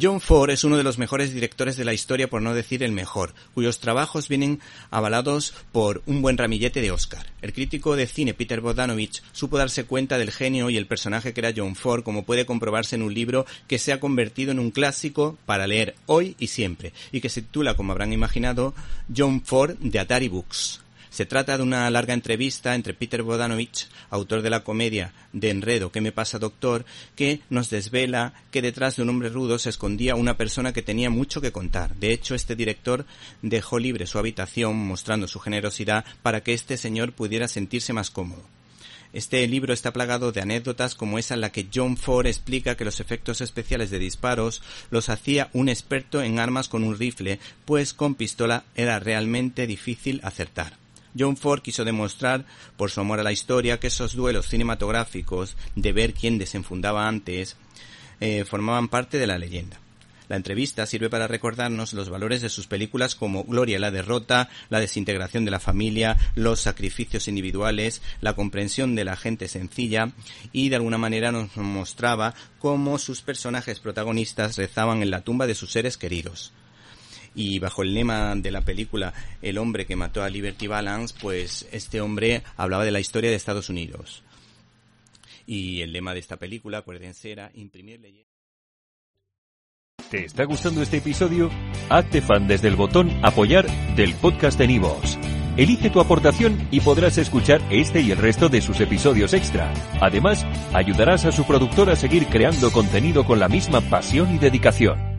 John Ford es uno de los mejores directores de la historia, por no decir el mejor, cuyos trabajos vienen avalados por un buen ramillete de Oscar. El crítico de cine Peter Bogdanovich supo darse cuenta del genio y el personaje que era John Ford, como puede comprobarse en un libro que se ha convertido en un clásico para leer hoy y siempre, y que se titula, como habrán imaginado, John Ford de Atari Books. Se trata de una larga entrevista entre Peter Bodanovich, autor de la comedia de Enredo, ¿Qué me pasa, doctor?, que nos desvela que detrás de un hombre rudo se escondía una persona que tenía mucho que contar. De hecho, este director dejó libre su habitación, mostrando su generosidad para que este señor pudiera sentirse más cómodo. Este libro está plagado de anécdotas como esa en la que John Ford explica que los efectos especiales de disparos los hacía un experto en armas con un rifle, pues con pistola era realmente difícil acertar. John Ford quiso demostrar, por su amor a la historia, que esos duelos cinematográficos de ver quién desenfundaba antes eh, formaban parte de la leyenda. La entrevista sirve para recordarnos los valores de sus películas como Gloria la derrota, la desintegración de la familia, los sacrificios individuales, la comprensión de la gente sencilla y de alguna manera nos mostraba cómo sus personajes protagonistas rezaban en la tumba de sus seres queridos y bajo el lema de la película El hombre que mató a Liberty Balance, pues este hombre hablaba de la historia de Estados Unidos. Y el lema de esta película, acuérdense, era imprimir leyes. ¿Te está gustando este episodio? Hazte fan desde el botón apoyar del podcast de Nivos. Elige tu aportación y podrás escuchar este y el resto de sus episodios extra. Además, ayudarás a su productor a seguir creando contenido con la misma pasión y dedicación.